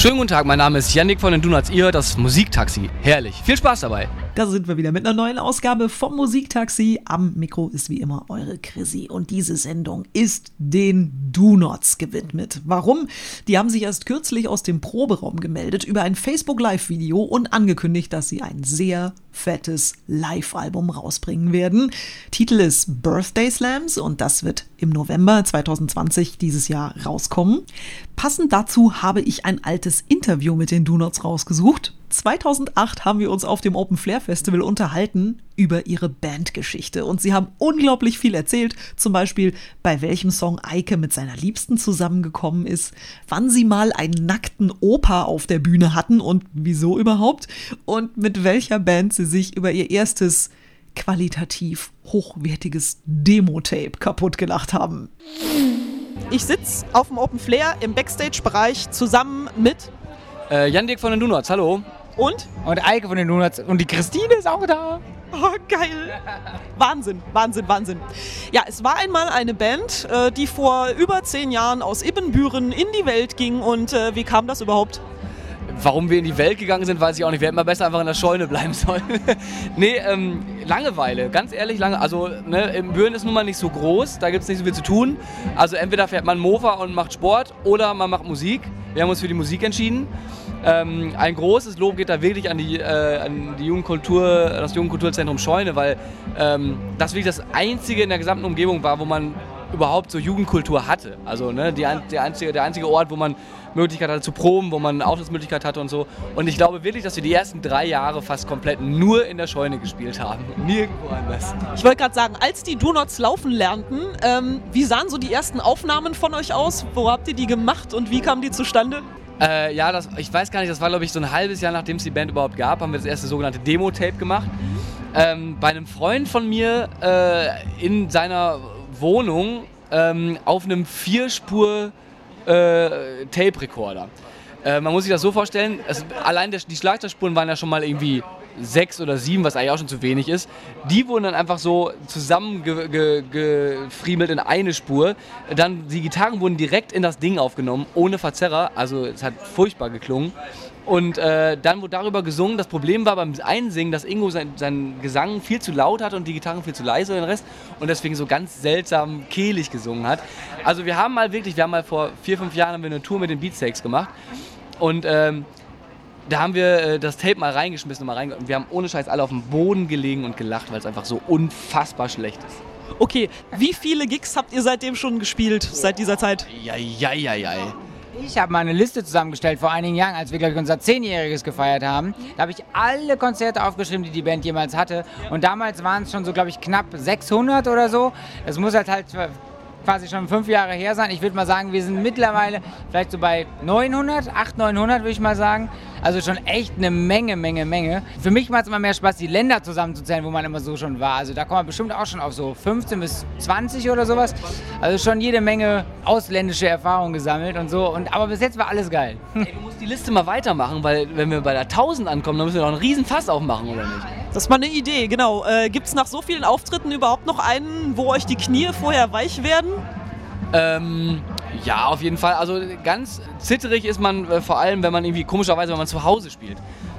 Schönen guten Tag, mein Name ist Yannick von den Donuts, ihr das Musiktaxi. Herrlich. Viel Spaß dabei. Da sind wir wieder mit einer neuen Ausgabe vom Musiktaxi. Am Mikro ist wie immer eure Chrissy und diese Sendung ist den Do-Nots gewidmet. Warum? Die haben sich erst kürzlich aus dem Proberaum gemeldet über ein Facebook-Live-Video und angekündigt, dass sie ein sehr fettes Live-Album rausbringen werden. Titel ist Birthday Slams und das wird im November 2020 dieses Jahr rauskommen. Passend dazu habe ich ein altes Interview mit den Do-Nots rausgesucht. 2008 haben wir uns auf dem Open Flair Festival unterhalten über ihre Bandgeschichte und sie haben unglaublich viel erzählt, zum Beispiel bei welchem Song Eike mit seiner Liebsten zusammengekommen ist, wann sie mal einen nackten Opa auf der Bühne hatten und wieso überhaupt und mit welcher Band sie sich über ihr erstes qualitativ hochwertiges Demo-Tape kaputt gelacht haben. Ich sitze auf dem Open Flair im Backstage-Bereich zusammen mit Äh, Jan-Dirk von den Donuts, hallo. Und Und Eike von den Donuts. Und die Christine ist auch da. Oh, geil. Wahnsinn, Wahnsinn, Wahnsinn. Ja, es war einmal eine Band, äh, die vor über zehn Jahren aus Ibbenbüren in die Welt ging. Und äh, wie kam das überhaupt? Warum wir in die Welt gegangen sind, weiß ich auch nicht. Wir hätten mal besser einfach in der Scheune bleiben sollen. nee, ähm, Langeweile, ganz ehrlich, lange. Also, ne, im Büren ist nun mal nicht so groß, da gibt es nicht so viel zu tun. Also, entweder fährt man Mofa und macht Sport oder man macht Musik. Wir haben uns für die Musik entschieden. Ähm, ein großes Lob geht da wirklich an, die, äh, an die Jugendkultur, das Jugendkulturzentrum Scheune, weil ähm, das wirklich das einzige in der gesamten Umgebung war, wo man überhaupt so Jugendkultur hatte. Also ne, die, der, einzige, der einzige Ort, wo man Möglichkeit hatte zu proben, wo man Auftrittsmöglichkeit hatte und so. Und ich glaube wirklich, dass wir die ersten drei Jahre fast komplett nur in der Scheune gespielt haben. Nirgendwo anders. Ich wollte gerade sagen, als die Do-Nots laufen lernten, ähm, wie sahen so die ersten Aufnahmen von euch aus? Wo habt ihr die gemacht und wie kamen die zustande? Äh, ja, das, ich weiß gar nicht, das war glaube ich so ein halbes Jahr, nachdem es die Band überhaupt gab, haben wir das erste sogenannte Demo-Tape gemacht. Ähm, bei einem Freund von mir äh, in seiner Wohnung ähm, auf einem Vierspur äh, Tape-Recorder. Äh, man muss sich das so vorstellen, es, allein der, die Schlagzeugspuren waren ja schon mal irgendwie sechs oder sieben, was eigentlich auch schon zu wenig ist. Die wurden dann einfach so zusammengefriemelt in eine Spur. Dann die Gitarren wurden direkt in das Ding aufgenommen, ohne Verzerrer. Also es hat furchtbar geklungen. Und äh, dann wurde darüber gesungen. Das Problem war beim Einsingen, dass Ingo sein, seinen Gesang viel zu laut hat und die Gitarren viel zu leise und den Rest. Und deswegen so ganz seltsam kehlig gesungen hat. Also wir haben mal wirklich, wir haben mal vor vier, fünf Jahren haben wir eine Tour mit den Beatsteaks gemacht. Und ähm, da haben wir äh, das Tape mal reingeschmissen und mal reinge und wir haben ohne Scheiß alle auf dem Boden gelegen und gelacht, weil es einfach so unfassbar schlecht ist. Okay, wie viele Gigs habt ihr seitdem schon gespielt, seit dieser Zeit? Ja, ja, ja, ja. Ich habe mal eine Liste zusammengestellt vor einigen Jahren, als wir, glaube ich, unser Zehnjähriges gefeiert haben. Da habe ich alle Konzerte aufgeschrieben, die die Band jemals hatte. Und damals waren es schon so, glaube ich, knapp 600 oder so. Das muss halt halt quasi schon fünf Jahre her sein. Ich würde mal sagen, wir sind mittlerweile vielleicht so bei 900, 800, 900 würde ich mal sagen. Also schon echt eine Menge, Menge, Menge. Für mich macht es immer mehr Spaß, die Länder zusammenzuzählen, wo man immer so schon war. Also da kommt man bestimmt auch schon auf so 15 bis 20 oder sowas. Also schon jede Menge ausländische Erfahrungen gesammelt und so. Und, aber bis jetzt war alles geil. Ey, du musst die Liste mal weitermachen, weil wenn wir bei der 1000 ankommen, dann müssen wir doch einen riesen Fass aufmachen, oder nicht? Das ist mal eine Idee, genau. Äh, Gibt es nach so vielen Auftritten überhaupt noch einen, wo euch die Knie vorher weich werden? Ähm, ja, auf jeden Fall. Also ganz zitterig ist man äh, vor allem, wenn man irgendwie komischerweise, wenn man zu Hause spielt.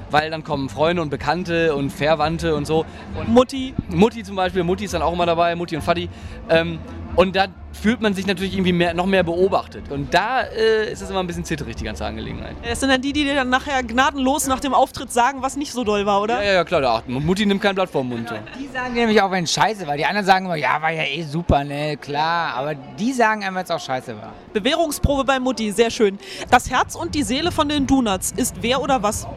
Weil dann kommen Freunde und Bekannte und Verwandte und so. Und Mutti, Mutti zum Beispiel, Mutti ist dann auch immer dabei, Mutti und Vati. Ähm, und da fühlt man sich natürlich irgendwie mehr, noch mehr beobachtet. Und da äh, ist es immer ein bisschen zitterig, die ganze Angelegenheit. es sind dann die, die dir dann nachher gnadenlos nach dem Auftritt sagen, was nicht so doll war, oder? Ja, ja, ja, klar, da achten. Mutti nimmt kein Blatt vom Mund. So. Die sagen nämlich auch, wenn es scheiße war. Die anderen sagen immer, ja, war ja eh super, ne, klar. Aber die sagen einem, wenn es auch scheiße war. Bewährungsprobe bei Mutti, sehr schön. Das Herz und die Seele von den Donuts ist wer oder was?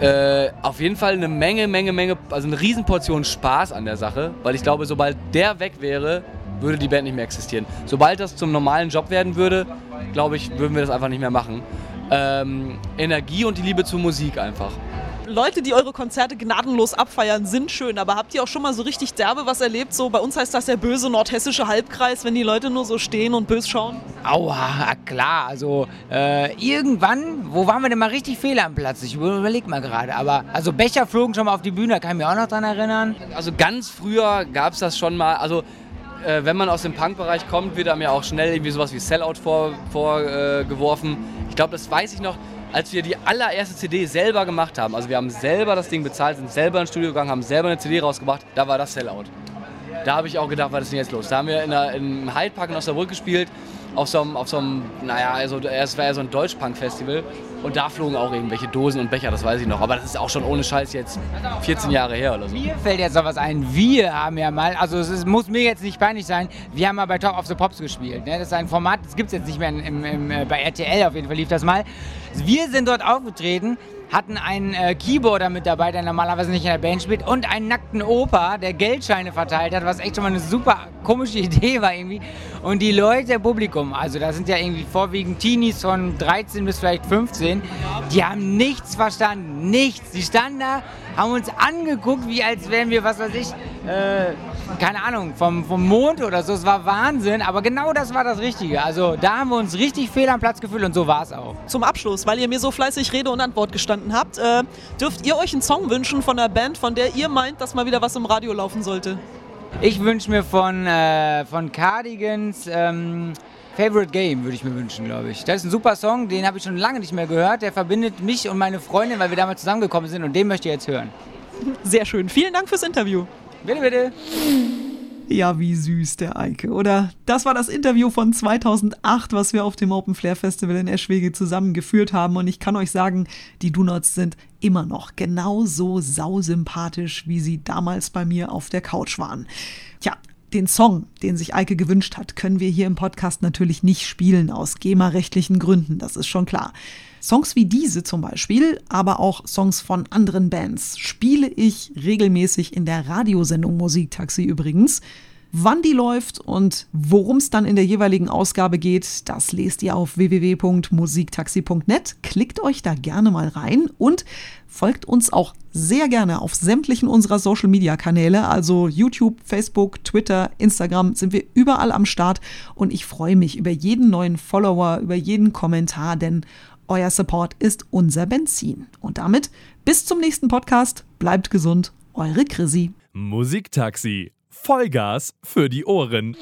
Äh, auf jeden Fall eine Menge, Menge, Menge, also eine Riesenportion Spaß an der Sache, weil ich glaube, sobald der weg wäre, würde die Band nicht mehr existieren. Sobald das zum normalen Job werden würde, glaube ich, würden wir das einfach nicht mehr machen. Ähm, Energie und die Liebe zur Musik einfach. Leute, die eure Konzerte gnadenlos abfeiern, sind schön, aber habt ihr auch schon mal so richtig derbe was erlebt? So bei uns heißt das der böse nordhessische Halbkreis, wenn die Leute nur so stehen und bös schauen. Aua, klar. Also äh, irgendwann, wo waren wir denn mal richtig fehl am Platz? Ich überleg mal gerade. Aber also Becher flogen schon mal auf die Bühne, da kann ich mich auch noch dran erinnern. Also ganz früher gab es das schon mal, also äh, wenn man aus dem Punk-Bereich kommt, wird einem ja auch schnell irgendwie sowas wie Sellout vorgeworfen. Vor, äh. Ich glaube, das weiß ich noch, als wir die allererste CD selber gemacht haben. Also wir haben selber das Ding bezahlt, sind selber ins Studio gegangen, haben selber eine CD rausgebracht. Da war das Sellout. Da habe ich auch gedacht, was ist denn jetzt los? Da haben wir in im Hyde Park in Osnabrück gespielt, auf so einem, auf so einem naja, also es war ja so ein Deutschpunk-Festival. Und da flogen auch irgendwelche Dosen und Becher, das weiß ich noch. Aber das ist auch schon ohne Scheiß jetzt 14 Jahre her oder so. Mir fällt jetzt noch was ein. Wir haben ja mal, also es ist, muss mir jetzt nicht peinlich sein, wir haben mal bei Top of the Pops gespielt. Ne? Das ist ein Format, das gibt es jetzt nicht mehr im, im, äh, bei RTL, auf jeden Fall lief das mal. Wir sind dort aufgetreten hatten einen äh, Keyboarder mit dabei, der normalerweise nicht in der Band spielt, und einen nackten Opa, der Geldscheine verteilt hat, was echt schon mal eine super komische Idee war irgendwie. Und die Leute Publikum, also da sind ja irgendwie vorwiegend Teenies von 13 bis vielleicht 15, die haben nichts verstanden, nichts. Die standen da, haben uns angeguckt, wie als wären wir, was weiß ich, äh, keine Ahnung, vom, vom Mond oder so. Es war Wahnsinn, aber genau das war das Richtige. Also da haben wir uns richtig fehl am Platz gefühlt und so war es auch. Zum Abschluss, weil ihr mir so fleißig Rede und Antwort gestanden habt, äh, dürft ihr euch einen Song wünschen von der Band, von der ihr meint, dass mal wieder was im Radio laufen sollte? Ich wünsche mir von, äh, von Cardigans ähm, Favorite Game, würde ich mir wünschen, glaube ich. Das ist ein super Song, den habe ich schon lange nicht mehr gehört. Der verbindet mich und meine Freundin, weil wir damals zusammengekommen sind und den möchte ich jetzt hören. Sehr schön. Vielen Dank fürs Interview. Bitte, bitte. Ja, wie süß der Eike, oder? Das war das Interview von 2008, was wir auf dem Open Flair Festival in Eschwege zusammengeführt haben. Und ich kann euch sagen, die Donuts sind immer noch genauso sausympathisch, wie sie damals bei mir auf der Couch waren. Tja, den Song, den sich Eike gewünscht hat, können wir hier im Podcast natürlich nicht spielen, aus GEMA-rechtlichen Gründen, das ist schon klar. Songs wie diese zum Beispiel, aber auch Songs von anderen Bands spiele ich regelmäßig in der Radiosendung Musiktaxi übrigens. Wann die läuft und worum es dann in der jeweiligen Ausgabe geht, das lest ihr auf www.musiktaxi.net. Klickt euch da gerne mal rein und folgt uns auch sehr gerne auf sämtlichen unserer Social Media Kanäle, also YouTube, Facebook, Twitter, Instagram, sind wir überall am Start und ich freue mich über jeden neuen Follower, über jeden Kommentar, denn euer Support ist unser Benzin. Und damit bis zum nächsten Podcast. Bleibt gesund, eure Chrissy. Musiktaxi Vollgas für die Ohren.